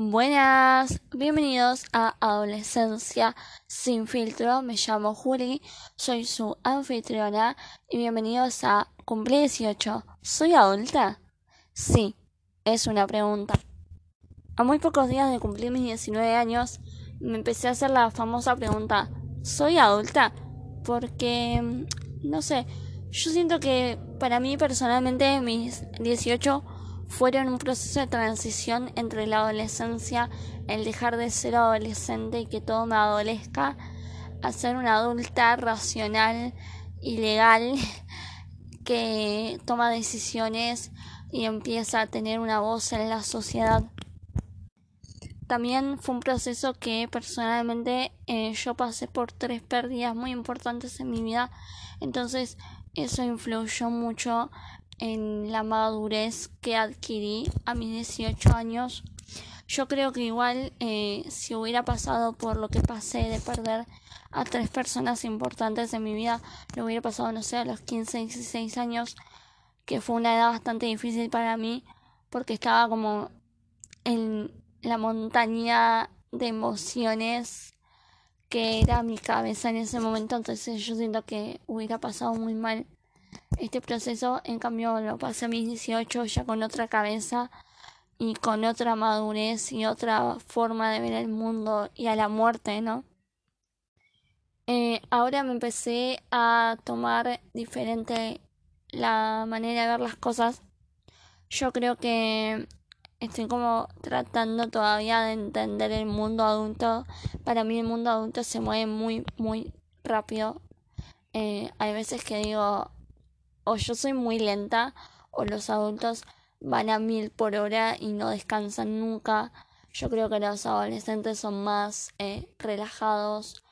Buenas, bienvenidos a Adolescencia sin filtro. Me llamo Juli, soy su anfitriona y bienvenidos a Cumplí 18. ¿Soy adulta? Sí, es una pregunta. A muy pocos días de cumplir mis 19 años, me empecé a hacer la famosa pregunta: ¿Soy adulta? Porque, mm, no sé, yo siento que para mí personalmente mis 18 fueron un proceso de transición entre la adolescencia, el dejar de ser adolescente y que todo me adolezca, a ser una adulta racional y legal que toma decisiones y empieza a tener una voz en la sociedad. También fue un proceso que personalmente eh, yo pasé por tres pérdidas muy importantes en mi vida, entonces eso influyó mucho en la madurez que adquirí a mis 18 años. Yo creo que igual eh, si hubiera pasado por lo que pasé de perder a tres personas importantes en mi vida, lo hubiera pasado, no sé, a los 15, 16 años, que fue una edad bastante difícil para mí, porque estaba como en la montaña de emociones que era mi cabeza en ese momento, entonces yo siento que hubiera pasado muy mal este proceso, en cambio, lo pasé a mis 18 ya con otra cabeza y con otra madurez y otra forma de ver el mundo y a la muerte, ¿no? Eh, ahora me empecé a tomar diferente la manera de ver las cosas. Yo creo que estoy como tratando todavía de entender el mundo adulto. Para mí el mundo adulto se mueve muy, muy rápido. Eh, hay veces que digo, o yo soy muy lenta o los adultos van a mil por hora y no descansan nunca. Yo creo que los adolescentes son más eh, relajados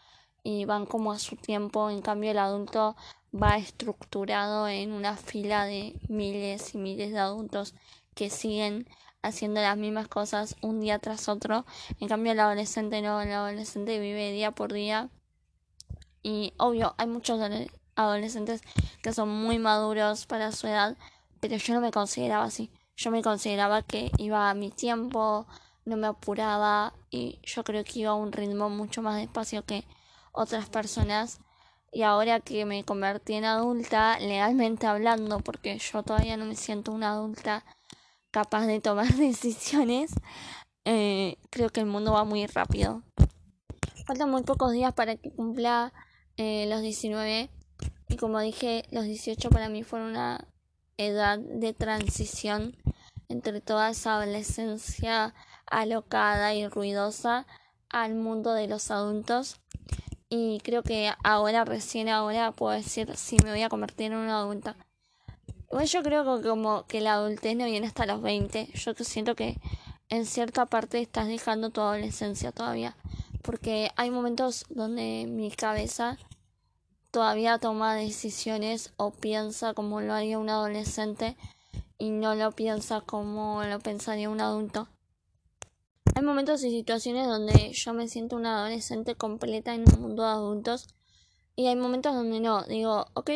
y van como a su tiempo. En cambio el adulto va estructurado en una fila de miles y miles de adultos que siguen haciendo las mismas cosas un día tras otro. En cambio el adolescente no, el adolescente vive día por día. Y obvio, hay muchos adolescentes que son muy maduros para su edad, pero yo no me consideraba así. Yo me consideraba que iba a mi tiempo, no me apuraba y yo creo que iba a un ritmo mucho más despacio que otras personas. Y ahora que me convertí en adulta, legalmente hablando, porque yo todavía no me siento una adulta capaz de tomar decisiones, eh, creo que el mundo va muy rápido. Faltan muy pocos días para que cumpla eh, los 19 y como dije, los 18 para mí fueron una edad de transición entre toda esa adolescencia alocada y ruidosa al mundo de los adultos. Y creo que ahora, recién ahora, puedo decir si me voy a convertir en una adulta. Igual yo creo que como que la adultez no viene hasta los 20. Yo siento que en cierta parte estás dejando tu adolescencia todavía. Porque hay momentos donde mi cabeza todavía toma decisiones o piensa como lo haría un adolescente y no lo piensa como lo pensaría un adulto. Hay momentos y situaciones donde yo me siento una adolescente completa en un mundo de adultos y hay momentos donde no, digo, ok,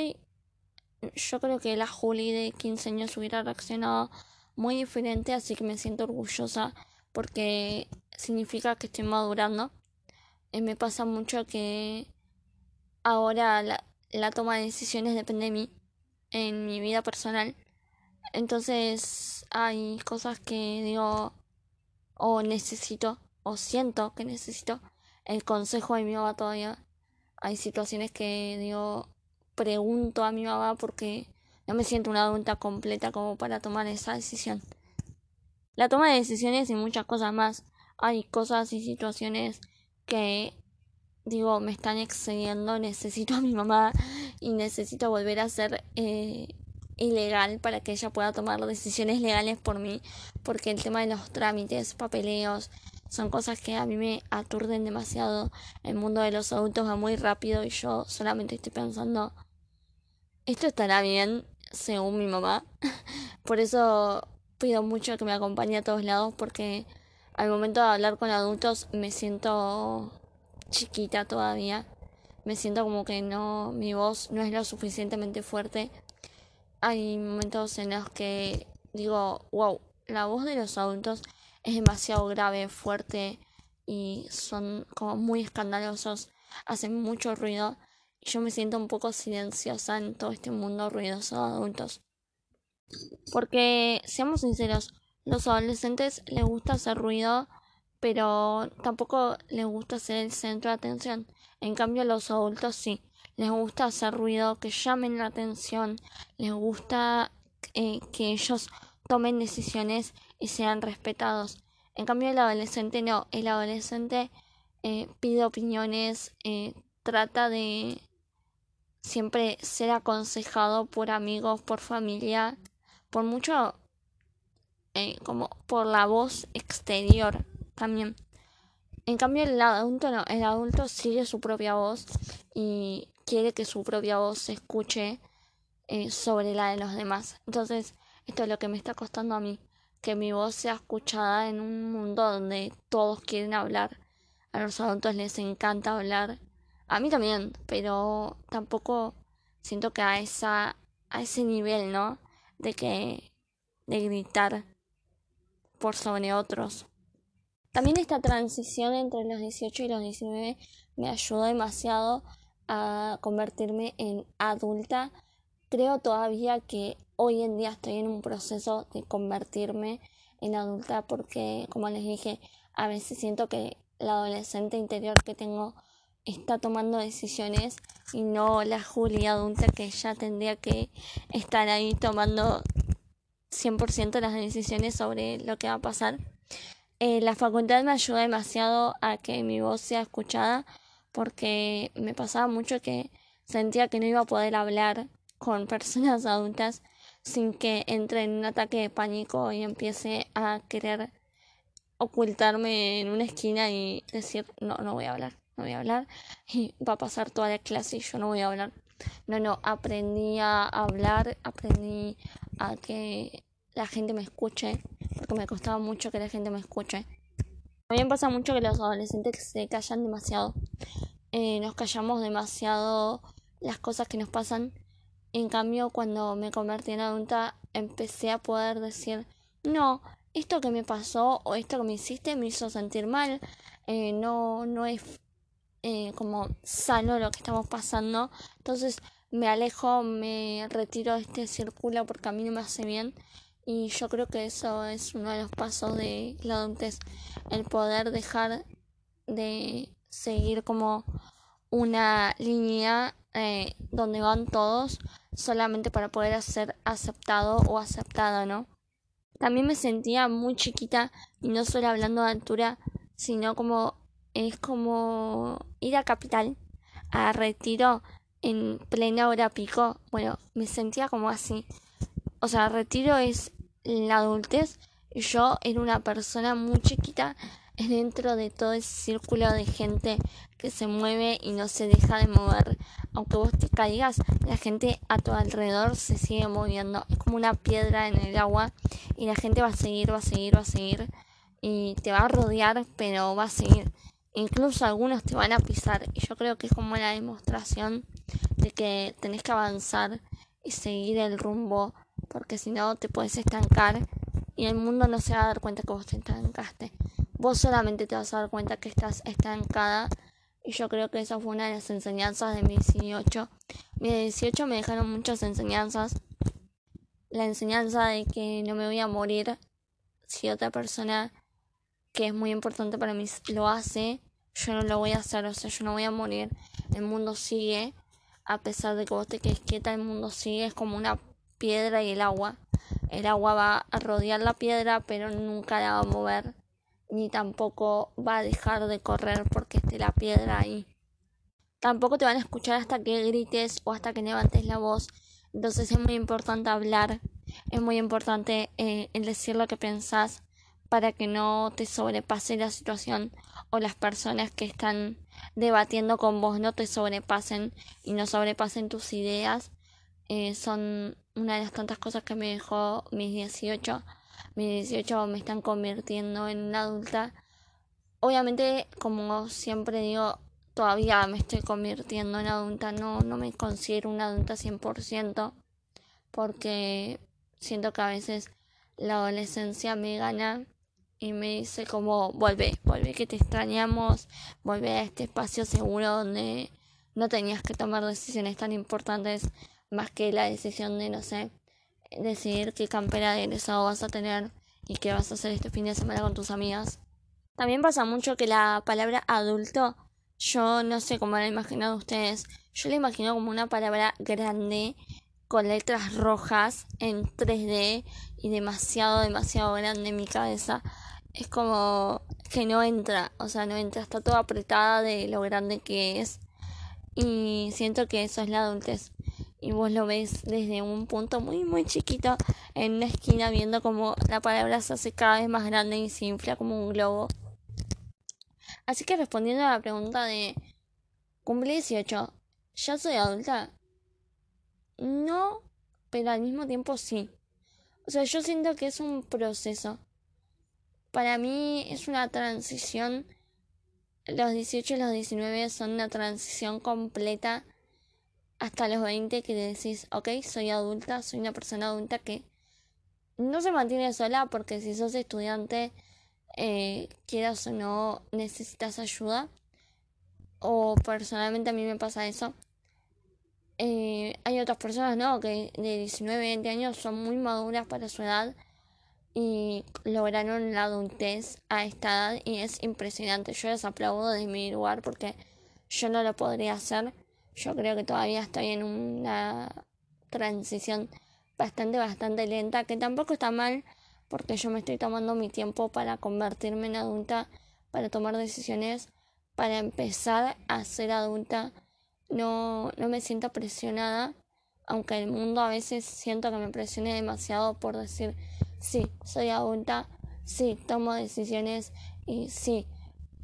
yo creo que la Julie de 15 años hubiera reaccionado muy diferente, así que me siento orgullosa porque significa que estoy madurando. Y me pasa mucho que ahora la, la toma de decisiones depende de mí en mi vida personal. Entonces hay cosas que digo o necesito o siento que necesito el consejo de mi mamá todavía. Hay situaciones que digo pregunto a mi mamá porque no me siento una adulta completa como para tomar esa decisión. La toma de decisiones y muchas cosas más. Hay cosas y situaciones que digo, me están excediendo, necesito a mi mamá y necesito volver a ser eh, ilegal para que ella pueda tomar decisiones legales por mí, porque el tema de los trámites, papeleos, son cosas que a mí me aturden demasiado. El mundo de los adultos va muy rápido y yo solamente estoy pensando, esto estará bien según mi mamá. por eso pido mucho que me acompañe a todos lados porque al momento de hablar con adultos me siento chiquita todavía. Me siento como que no, mi voz no es lo suficientemente fuerte. Hay momentos en los que digo, wow, la voz de los adultos es demasiado grave, fuerte y son como muy escandalosos, hacen mucho ruido y yo me siento un poco silenciosa en todo este mundo ruidoso de adultos. Porque, seamos sinceros, los adolescentes les gusta hacer ruido, pero tampoco les gusta ser el centro de atención. En cambio, los adultos sí, les gusta hacer ruido, que llamen la atención, les gusta eh, que ellos tomen decisiones y sean respetados. En cambio, el adolescente no, el adolescente eh, pide opiniones, eh, trata de siempre ser aconsejado por amigos, por familia, por mucho como por la voz exterior también. En cambio el adulto el adulto sigue su propia voz y quiere que su propia voz se escuche eh, sobre la de los demás. Entonces, esto es lo que me está costando a mí, que mi voz sea escuchada en un mundo donde todos quieren hablar. A los adultos les encanta hablar. A mí también, pero tampoco siento que a esa a ese nivel, ¿no? De que de gritar por sobre otros. También esta transición entre los 18 y los 19 me ayudó demasiado a convertirme en adulta. Creo todavía que hoy en día estoy en un proceso de convertirme en adulta porque, como les dije, a veces siento que la adolescente interior que tengo está tomando decisiones y no la Julia adulta que ya tendría que estar ahí tomando 100% las decisiones sobre lo que va a pasar. Eh, la facultad me ayuda demasiado a que mi voz sea escuchada porque me pasaba mucho que sentía que no iba a poder hablar con personas adultas sin que entre en un ataque de pánico y empiece a querer ocultarme en una esquina y decir no, no voy a hablar, no voy a hablar y va a pasar toda la clase y yo no voy a hablar. No, no, aprendí a hablar, aprendí a que la gente me escuche, me costaba mucho que la gente me escuche. También pasa mucho que los adolescentes se callan demasiado. Eh, nos callamos demasiado las cosas que nos pasan. En cambio, cuando me convertí en adulta, empecé a poder decir, no, esto que me pasó o esto que me hiciste me hizo sentir mal. Eh, no, no es eh, como sano lo que estamos pasando. Entonces me alejo, me retiro de este círculo porque a mí no me hace bien. Y yo creo que eso es uno de los pasos de la adultez, el poder dejar de seguir como una línea eh, donde van todos solamente para poder ser aceptado o aceptada, ¿no? También me sentía muy chiquita y no solo hablando de altura, sino como es como ir a Capital, a Retiro en plena hora pico. Bueno, me sentía como así. O sea, Retiro es la adultez. Yo era una persona muy chiquita dentro de todo ese círculo de gente que se mueve y no se deja de mover. Aunque vos te caigas, la gente a tu alrededor se sigue moviendo. Es como una piedra en el agua y la gente va a seguir, va a seguir, va a seguir. Y te va a rodear, pero va a seguir. Incluso algunos te van a pisar. Y yo creo que es como la demostración de que tenés que avanzar y seguir el rumbo. Porque si no te puedes estancar y el mundo no se va a dar cuenta que vos te estancaste. Vos solamente te vas a dar cuenta que estás estancada. Y yo creo que esa fue una de las enseñanzas de mis 18. Mis 18 me dejaron muchas enseñanzas. La enseñanza de que no me voy a morir si otra persona que es muy importante para mí lo hace, yo no lo voy a hacer, o sea, yo no voy a morir, el mundo sigue, a pesar de que vos te quedes quieta, el mundo sigue, es como una piedra y el agua. El agua va a rodear la piedra, pero nunca la va a mover, ni tampoco va a dejar de correr porque esté la piedra ahí. Tampoco te van a escuchar hasta que grites o hasta que levantes la voz. Entonces es muy importante hablar, es muy importante eh, el decir lo que pensás, para que no te sobrepase la situación o las personas que están debatiendo con vos no te sobrepasen y no sobrepasen tus ideas. Eh, son una de las tantas cosas que me dejó mis 18. Mis 18 me están convirtiendo en una adulta. Obviamente, como siempre digo, todavía me estoy convirtiendo en adulta. No, no me considero una adulta 100% porque siento que a veces la adolescencia me gana y me dice como, vuelve, vuelve que te extrañamos, vuelve a este espacio seguro donde no tenías que tomar decisiones tan importantes más que la decisión de, no sé, decidir qué campera de egresado vas a tener y qué vas a hacer este fin de semana con tus amigas. También pasa mucho que la palabra adulto, yo no sé cómo la han imaginado ustedes, yo la imagino como una palabra grande con letras rojas en 3D y demasiado, demasiado grande en mi cabeza. Es como que no entra, o sea, no entra, está toda apretada de lo grande que es. Y siento que eso es la adultez. Y vos lo ves desde un punto muy, muy chiquito en una esquina viendo como la palabra se hace cada vez más grande y se infla como un globo. Así que respondiendo a la pregunta de cumple 18, ¿ya soy adulta? No, pero al mismo tiempo sí. O sea, yo siento que es un proceso. Para mí es una transición. Los 18 y los 19 son una transición completa hasta los 20 que decís, ok, soy adulta, soy una persona adulta que no se mantiene sola porque si sos estudiante, eh, quieras o no, necesitas ayuda. O personalmente a mí me pasa eso. Eh, hay otras personas, ¿no? Que de 19, 20 años son muy maduras para su edad y lograron la adultez a esta edad y es impresionante. Yo les aplaudo desde mi lugar porque yo no lo podría hacer. Yo creo que todavía estoy en una transición bastante, bastante lenta, que tampoco está mal porque yo me estoy tomando mi tiempo para convertirme en adulta, para tomar decisiones, para empezar a ser adulta. No, no me siento presionada, aunque el mundo a veces siento que me presione demasiado por decir, sí, soy adulta, sí, tomo decisiones y sí,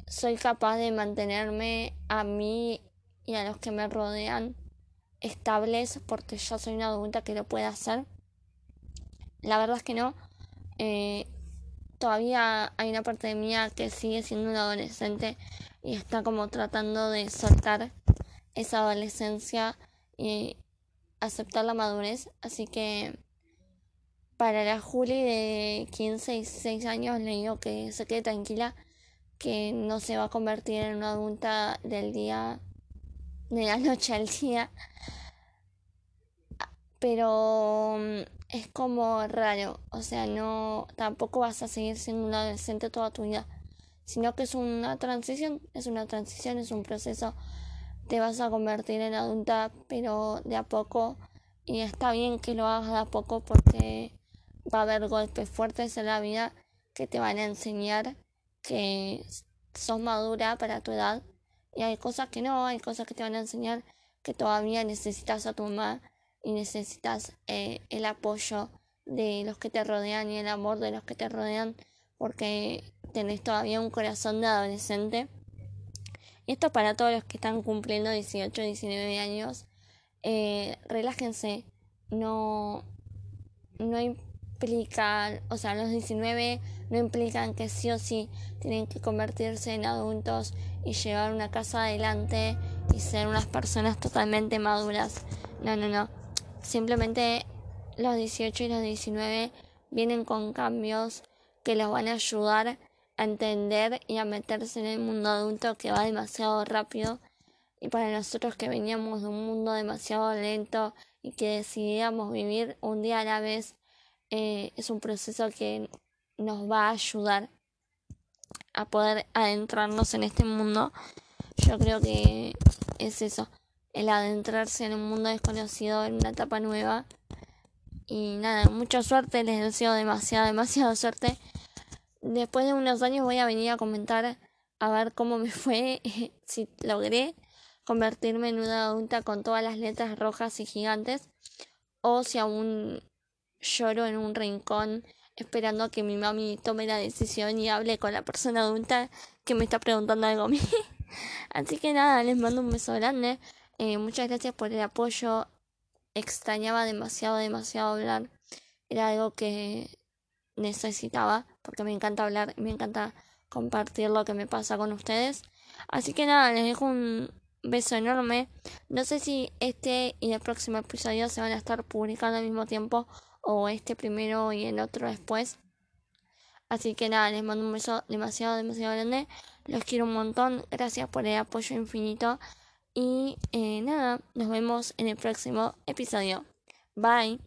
soy capaz de mantenerme a mí y a los que me rodean estables porque yo soy una adulta que lo puede hacer. La verdad es que no. Eh, todavía hay una parte de mí que sigue siendo una adolescente y está como tratando de soltar esa adolescencia y aceptar la madurez. Así que para la Juli de 15 y 16 años le digo que se quede tranquila, que no se va a convertir en una adulta del día, de la noche al día. Pero mm, es como raro, o sea, no, tampoco vas a seguir siendo un adolescente toda tu vida, sino que es una transición, es una transición, es un proceso te vas a convertir en adulta, pero de a poco. Y está bien que lo hagas de a poco porque va a haber golpes fuertes en la vida que te van a enseñar que sos madura para tu edad. Y hay cosas que no, hay cosas que te van a enseñar que todavía necesitas a tu mamá y necesitas eh, el apoyo de los que te rodean y el amor de los que te rodean porque tenés todavía un corazón de adolescente y esto para todos los que están cumpliendo 18, 19 años. Eh, relájense. No, no implican, o sea, los 19 no implican que sí o sí tienen que convertirse en adultos y llevar una casa adelante y ser unas personas totalmente maduras. No, no, no. Simplemente los 18 y los 19 vienen con cambios que los van a ayudar a entender y a meterse en el mundo adulto que va demasiado rápido y para nosotros que veníamos de un mundo demasiado lento y que decidíamos vivir un día a la vez eh, es un proceso que nos va a ayudar a poder adentrarnos en este mundo. Yo creo que es eso el adentrarse en un mundo desconocido en una etapa nueva. Y nada mucha suerte les deseo demasiada demasiada suerte. Después de unos años voy a venir a comentar a ver cómo me fue, si logré convertirme en una adulta con todas las letras rojas y gigantes, o si aún lloro en un rincón esperando que mi mami tome la decisión y hable con la persona adulta que me está preguntando algo a mí. Así que nada, les mando un beso grande. Eh, muchas gracias por el apoyo. Extrañaba demasiado, demasiado hablar. Era algo que necesitaba, porque me encanta hablar, me encanta compartir lo que me pasa con ustedes. Así que nada, les dejo un beso enorme. No sé si este y el próximo episodio se van a estar publicando al mismo tiempo o este primero y el otro después. Así que nada, les mando un beso demasiado, demasiado grande. Los quiero un montón. Gracias por el apoyo infinito. Y eh, nada, nos vemos en el próximo episodio. Bye.